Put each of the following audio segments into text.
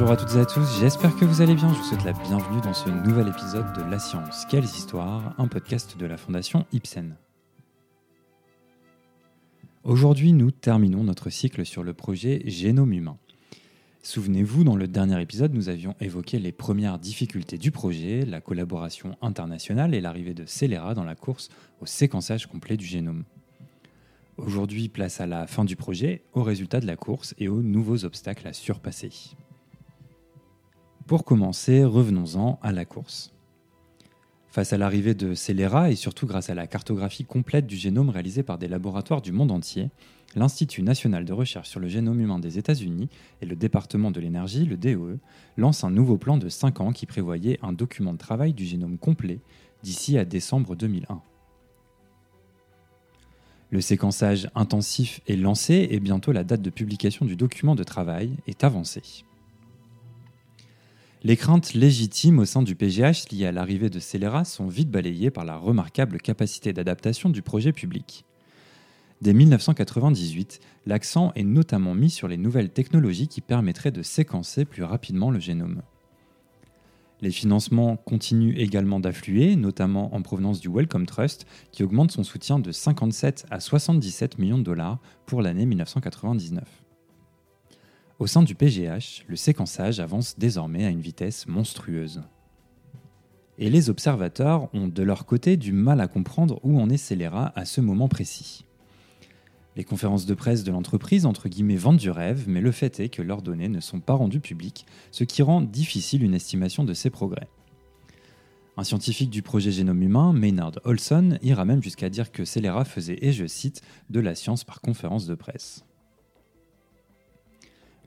Bonjour à toutes et à tous, j'espère que vous allez bien. Je vous souhaite la bienvenue dans ce nouvel épisode de La Science, Quelles Histoires, un podcast de la Fondation Ibsen. Aujourd'hui, nous terminons notre cycle sur le projet Génome humain. Souvenez-vous, dans le dernier épisode, nous avions évoqué les premières difficultés du projet, la collaboration internationale et l'arrivée de Celera dans la course au séquençage complet du génome. Aujourd'hui, place à la fin du projet, aux résultats de la course et aux nouveaux obstacles à surpasser. Pour commencer, revenons-en à la course. Face à l'arrivée de Celera et surtout grâce à la cartographie complète du génome réalisée par des laboratoires du monde entier, l'Institut national de recherche sur le génome humain des États-Unis et le département de l'énergie, le DOE, lancent un nouveau plan de 5 ans qui prévoyait un document de travail du génome complet d'ici à décembre 2001. Le séquençage intensif est lancé et bientôt la date de publication du document de travail est avancée. Les craintes légitimes au sein du PGH liées à l'arrivée de Celera sont vite balayées par la remarquable capacité d'adaptation du projet public. Dès 1998, l'accent est notamment mis sur les nouvelles technologies qui permettraient de séquencer plus rapidement le génome. Les financements continuent également d'affluer, notamment en provenance du Wellcome Trust, qui augmente son soutien de 57 à 77 millions de dollars pour l'année 1999. Au sein du PGH, le séquençage avance désormais à une vitesse monstrueuse. Et les observateurs ont de leur côté du mal à comprendre où en est Celera à ce moment précis. Les conférences de presse de l'entreprise, entre guillemets, vendent du rêve, mais le fait est que leurs données ne sont pas rendues publiques, ce qui rend difficile une estimation de ces progrès. Un scientifique du projet Génome Humain, Maynard Olson, ira même jusqu'à dire que Celera faisait, et je cite, de la science par conférence de presse.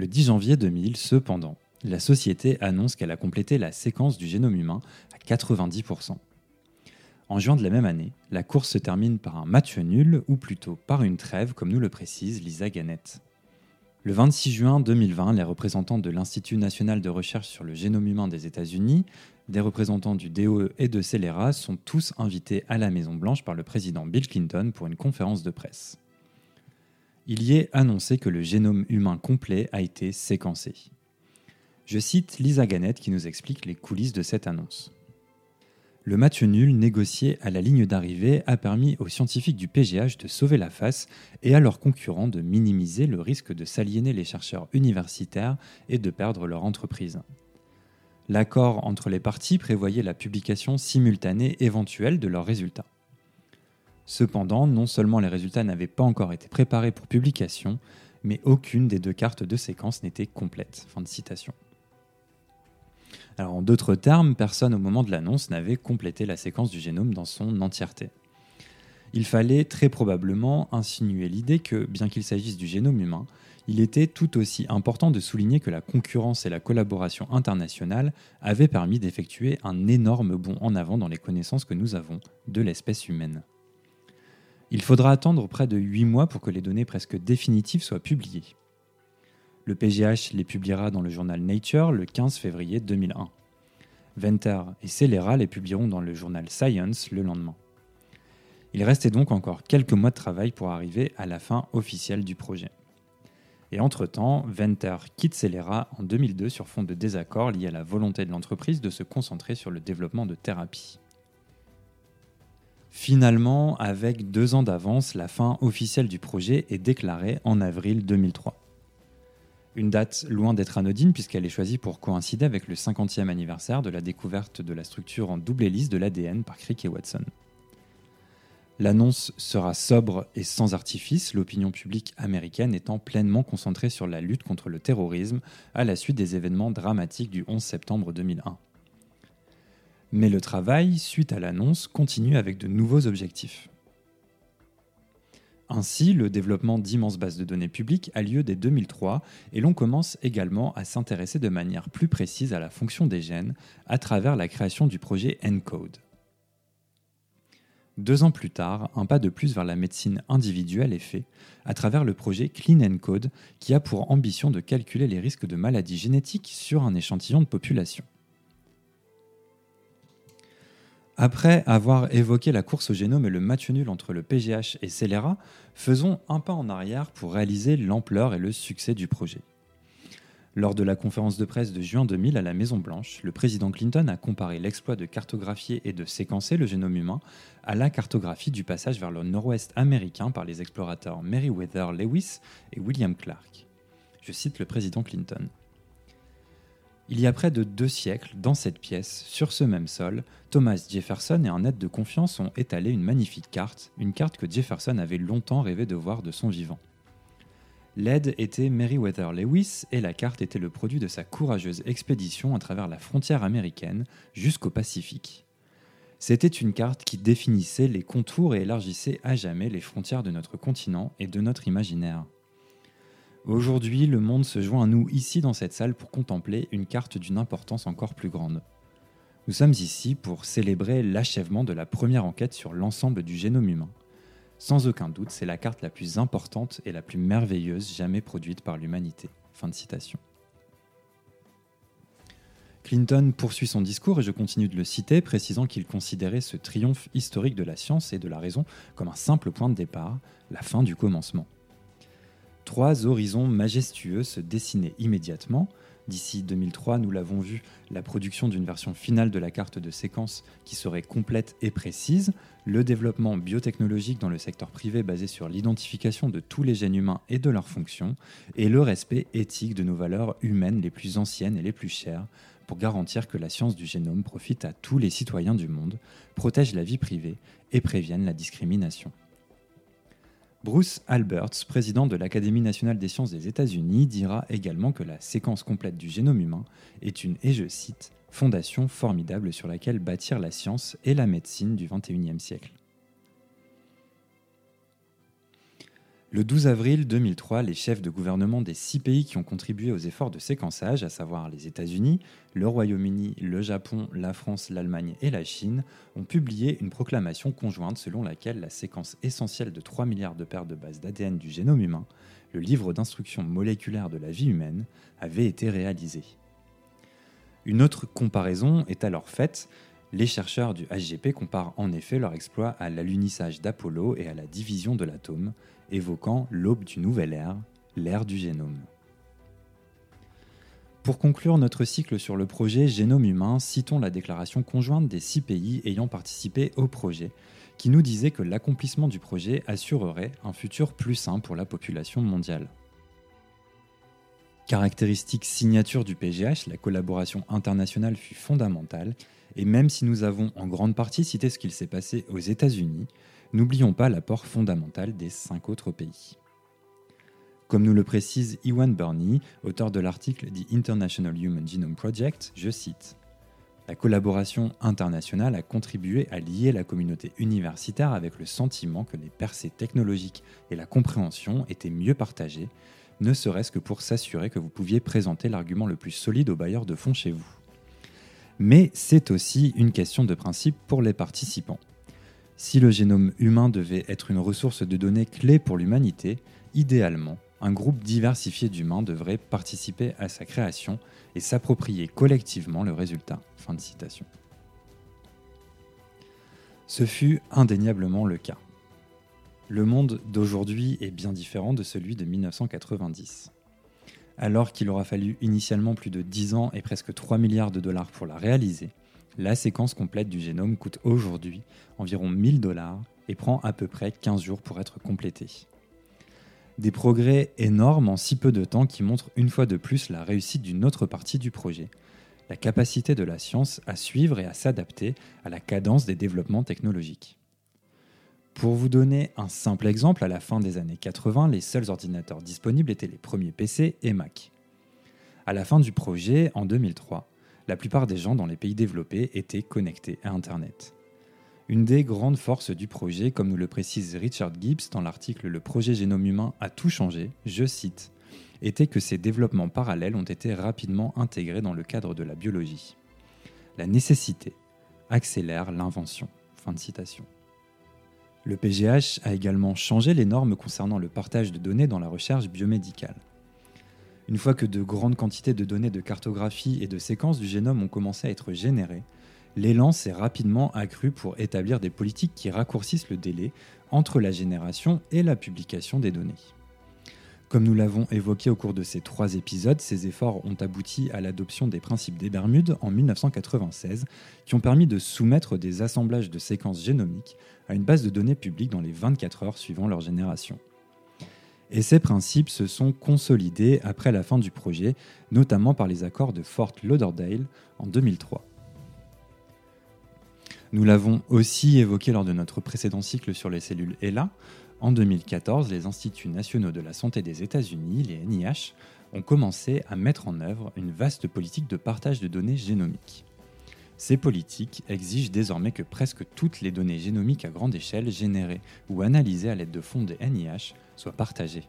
Le 10 janvier 2000, cependant, la société annonce qu'elle a complété la séquence du génome humain à 90%. En juin de la même année, la course se termine par un match nul, ou plutôt par une trêve, comme nous le précise Lisa Gannett. Le 26 juin 2020, les représentants de l'Institut national de recherche sur le génome humain des États-Unis, des représentants du DOE et de Celera sont tous invités à la Maison-Blanche par le président Bill Clinton pour une conférence de presse. Il y est annoncé que le génome humain complet a été séquencé. Je cite Lisa Gannett qui nous explique les coulisses de cette annonce. Le match nul négocié à la ligne d'arrivée a permis aux scientifiques du PGH de sauver la face et à leurs concurrents de minimiser le risque de s'aliéner les chercheurs universitaires et de perdre leur entreprise. L'accord entre les parties prévoyait la publication simultanée éventuelle de leurs résultats. Cependant, non seulement les résultats n'avaient pas encore été préparés pour publication, mais aucune des deux cartes de séquence n'était complète. Alors, en d'autres termes, personne au moment de l'annonce n'avait complété la séquence du génome dans son entièreté. Il fallait très probablement insinuer l'idée que, bien qu'il s'agisse du génome humain, il était tout aussi important de souligner que la concurrence et la collaboration internationale avaient permis d'effectuer un énorme bond en avant dans les connaissances que nous avons de l'espèce humaine. Il faudra attendre près de 8 mois pour que les données presque définitives soient publiées. Le PGH les publiera dans le journal Nature le 15 février 2001. Venter et Celera les publieront dans le journal Science le lendemain. Il restait donc encore quelques mois de travail pour arriver à la fin officielle du projet. Et entre-temps, Venter quitte Celera en 2002 sur fond de désaccords liés à la volonté de l'entreprise de se concentrer sur le développement de thérapies. Finalement, avec deux ans d'avance, la fin officielle du projet est déclarée en avril 2003. Une date loin d'être anodine puisqu'elle est choisie pour coïncider avec le 50e anniversaire de la découverte de la structure en double hélice de l'ADN par Crick et Watson. L'annonce sera sobre et sans artifice, l'opinion publique américaine étant pleinement concentrée sur la lutte contre le terrorisme à la suite des événements dramatiques du 11 septembre 2001. Mais le travail, suite à l'annonce, continue avec de nouveaux objectifs. Ainsi, le développement d'immenses bases de données publiques a lieu dès 2003 et l'on commence également à s'intéresser de manière plus précise à la fonction des gènes à travers la création du projet ENCODE. Deux ans plus tard, un pas de plus vers la médecine individuelle est fait à travers le projet Clean ENCODE qui a pour ambition de calculer les risques de maladies génétiques sur un échantillon de population. Après avoir évoqué la course au génome et le match nul entre le PGH et Celera, faisons un pas en arrière pour réaliser l'ampleur et le succès du projet. Lors de la conférence de presse de juin 2000 à la Maison-Blanche, le président Clinton a comparé l'exploit de cartographier et de séquencer le génome humain à la cartographie du passage vers le nord-ouest américain par les explorateurs Meriwether Lewis et William Clark. Je cite le président Clinton. Il y a près de deux siècles, dans cette pièce, sur ce même sol, Thomas Jefferson et un aide de confiance ont étalé une magnifique carte, une carte que Jefferson avait longtemps rêvé de voir de son vivant. L'aide était Meriwether Lewis et la carte était le produit de sa courageuse expédition à travers la frontière américaine jusqu'au Pacifique. C'était une carte qui définissait les contours et élargissait à jamais les frontières de notre continent et de notre imaginaire. Aujourd'hui, le monde se joint à nous ici dans cette salle pour contempler une carte d'une importance encore plus grande. Nous sommes ici pour célébrer l'achèvement de la première enquête sur l'ensemble du génome humain. Sans aucun doute, c'est la carte la plus importante et la plus merveilleuse jamais produite par l'humanité. Clinton poursuit son discours et je continue de le citer, précisant qu'il considérait ce triomphe historique de la science et de la raison comme un simple point de départ, la fin du commencement. Trois horizons majestueux se dessinaient immédiatement, D'ici 2003, nous l'avons vu, la production d'une version finale de la carte de séquence qui serait complète et précise, le développement biotechnologique dans le secteur privé basé sur l'identification de tous les gènes humains et de leurs fonctions, et le respect éthique de nos valeurs humaines les plus anciennes et les plus chères, pour garantir que la science du génome profite à tous les citoyens du monde, protège la vie privée et prévienne la discrimination. Bruce Alberts, président de l'Académie nationale des sciences des États-Unis, dira également que la séquence complète du génome humain est une, et je cite, fondation formidable sur laquelle bâtir la science et la médecine du XXIe siècle. Le 12 avril 2003, les chefs de gouvernement des six pays qui ont contribué aux efforts de séquençage, à savoir les États-Unis, le Royaume-Uni, le Japon, la France, l'Allemagne et la Chine, ont publié une proclamation conjointe selon laquelle la séquence essentielle de 3 milliards de paires de bases d'ADN du génome humain, le livre d'instructions moléculaires de la vie humaine, avait été réalisée. Une autre comparaison est alors faite. Les chercheurs du HGP comparent en effet leur exploit à l'alunissage d'Apollo et à la division de l'atome, évoquant l'aube du nouvel ère, l'ère du génome. Pour conclure notre cycle sur le projet Génome humain, citons la déclaration conjointe des six pays ayant participé au projet, qui nous disait que l'accomplissement du projet assurerait un futur plus sain pour la population mondiale. Caractéristique signature du PGH, la collaboration internationale fut fondamentale, et même si nous avons en grande partie cité ce qu'il s'est passé aux États-Unis, n'oublions pas l'apport fondamental des cinq autres pays. Comme nous le précise Iwan Burney, auteur de l'article The International Human Genome Project, je cite La collaboration internationale a contribué à lier la communauté universitaire avec le sentiment que les percées technologiques et la compréhension étaient mieux partagées, ne serait-ce que pour s'assurer que vous pouviez présenter l'argument le plus solide aux bailleurs de fonds chez vous. Mais c'est aussi une question de principe pour les participants. Si le génome humain devait être une ressource de données clé pour l'humanité, idéalement, un groupe diversifié d'humains devrait participer à sa création et s'approprier collectivement le résultat. Ce fut indéniablement le cas. Le monde d'aujourd'hui est bien différent de celui de 1990. Alors qu'il aura fallu initialement plus de 10 ans et presque 3 milliards de dollars pour la réaliser, la séquence complète du génome coûte aujourd'hui environ 1000 dollars et prend à peu près 15 jours pour être complétée. Des progrès énormes en si peu de temps qui montrent une fois de plus la réussite d'une autre partie du projet, la capacité de la science à suivre et à s'adapter à la cadence des développements technologiques. Pour vous donner un simple exemple, à la fin des années 80, les seuls ordinateurs disponibles étaient les premiers PC et Mac. À la fin du projet, en 2003, la plupart des gens dans les pays développés étaient connectés à Internet. Une des grandes forces du projet, comme nous le précise Richard Gibbs dans l'article Le projet génome humain a tout changé, je cite, était que ces développements parallèles ont été rapidement intégrés dans le cadre de la biologie. La nécessité accélère l'invention. Fin de citation. Le PGH a également changé les normes concernant le partage de données dans la recherche biomédicale. Une fois que de grandes quantités de données de cartographie et de séquences du génome ont commencé à être générées, l'élan s'est rapidement accru pour établir des politiques qui raccourcissent le délai entre la génération et la publication des données. Comme nous l'avons évoqué au cours de ces trois épisodes, ces efforts ont abouti à l'adoption des principes des Bermudes en 1996, qui ont permis de soumettre des assemblages de séquences génomiques à une base de données publique dans les 24 heures suivant leur génération. Et ces principes se sont consolidés après la fin du projet, notamment par les accords de Fort Lauderdale en 2003. Nous l'avons aussi évoqué lors de notre précédent cycle sur les cellules ELA, en 2014, les Instituts nationaux de la santé des États-Unis, les NIH, ont commencé à mettre en œuvre une vaste politique de partage de données génomiques. Ces politiques exigent désormais que presque toutes les données génomiques à grande échelle générées ou analysées à l'aide de fonds des NIH soient partagées.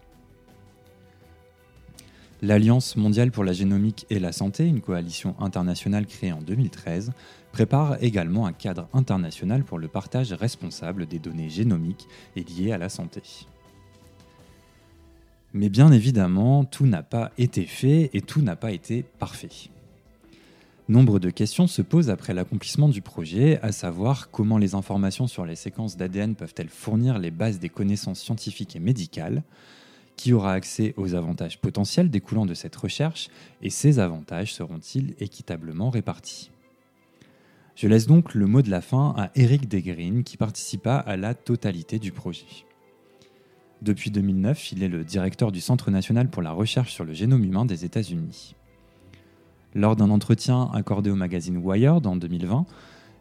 L'Alliance mondiale pour la génomique et la santé, une coalition internationale créée en 2013, prépare également un cadre international pour le partage responsable des données génomiques et liées à la santé. Mais bien évidemment, tout n'a pas été fait et tout n'a pas été parfait. Nombre de questions se posent après l'accomplissement du projet, à savoir comment les informations sur les séquences d'ADN peuvent-elles fournir les bases des connaissances scientifiques et médicales, qui aura accès aux avantages potentiels découlant de cette recherche et ces avantages seront-ils équitablement répartis? Je laisse donc le mot de la fin à Eric Degreen qui participa à la totalité du projet. Depuis 2009, il est le directeur du Centre national pour la recherche sur le génome humain des États-Unis. Lors d'un entretien accordé au magazine Wired en 2020,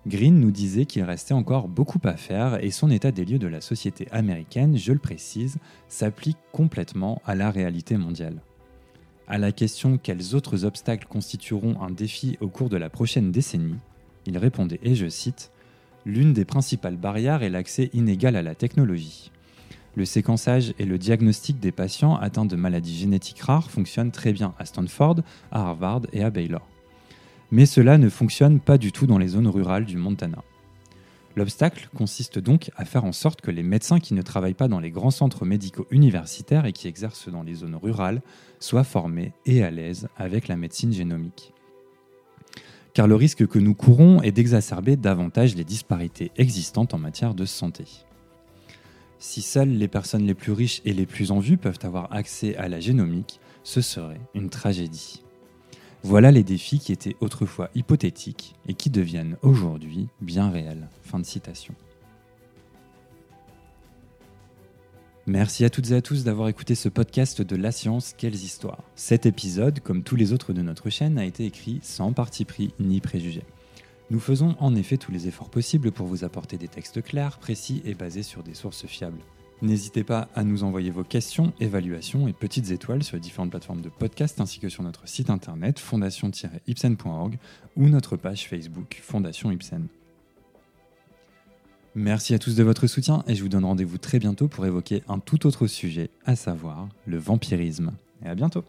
Green nous disait qu'il restait encore beaucoup à faire et son état des lieux de la société américaine, je le précise, s'applique complètement à la réalité mondiale. À la question quels autres obstacles constitueront un défi au cours de la prochaine décennie, il répondait, et je cite, L'une des principales barrières est l'accès inégal à la technologie. Le séquençage et le diagnostic des patients atteints de maladies génétiques rares fonctionnent très bien à Stanford, à Harvard et à Baylor mais cela ne fonctionne pas du tout dans les zones rurales du Montana. L'obstacle consiste donc à faire en sorte que les médecins qui ne travaillent pas dans les grands centres médicaux universitaires et qui exercent dans les zones rurales soient formés et à l'aise avec la médecine génomique. Car le risque que nous courons est d'exacerber davantage les disparités existantes en matière de santé. Si seules les personnes les plus riches et les plus en vue peuvent avoir accès à la génomique, ce serait une tragédie. Voilà les défis qui étaient autrefois hypothétiques et qui deviennent aujourd'hui bien réels. Fin de citation. Merci à toutes et à tous d'avoir écouté ce podcast de La Science, quelles histoires. Cet épisode, comme tous les autres de notre chaîne, a été écrit sans parti pris ni préjugé. Nous faisons en effet tous les efforts possibles pour vous apporter des textes clairs, précis et basés sur des sources fiables. N'hésitez pas à nous envoyer vos questions, évaluations et petites étoiles sur les différentes plateformes de podcast ainsi que sur notre site internet fondation-ipsen.org ou notre page Facebook Fondation Ipsen. Merci à tous de votre soutien et je vous donne rendez-vous très bientôt pour évoquer un tout autre sujet, à savoir le vampirisme. Et à bientôt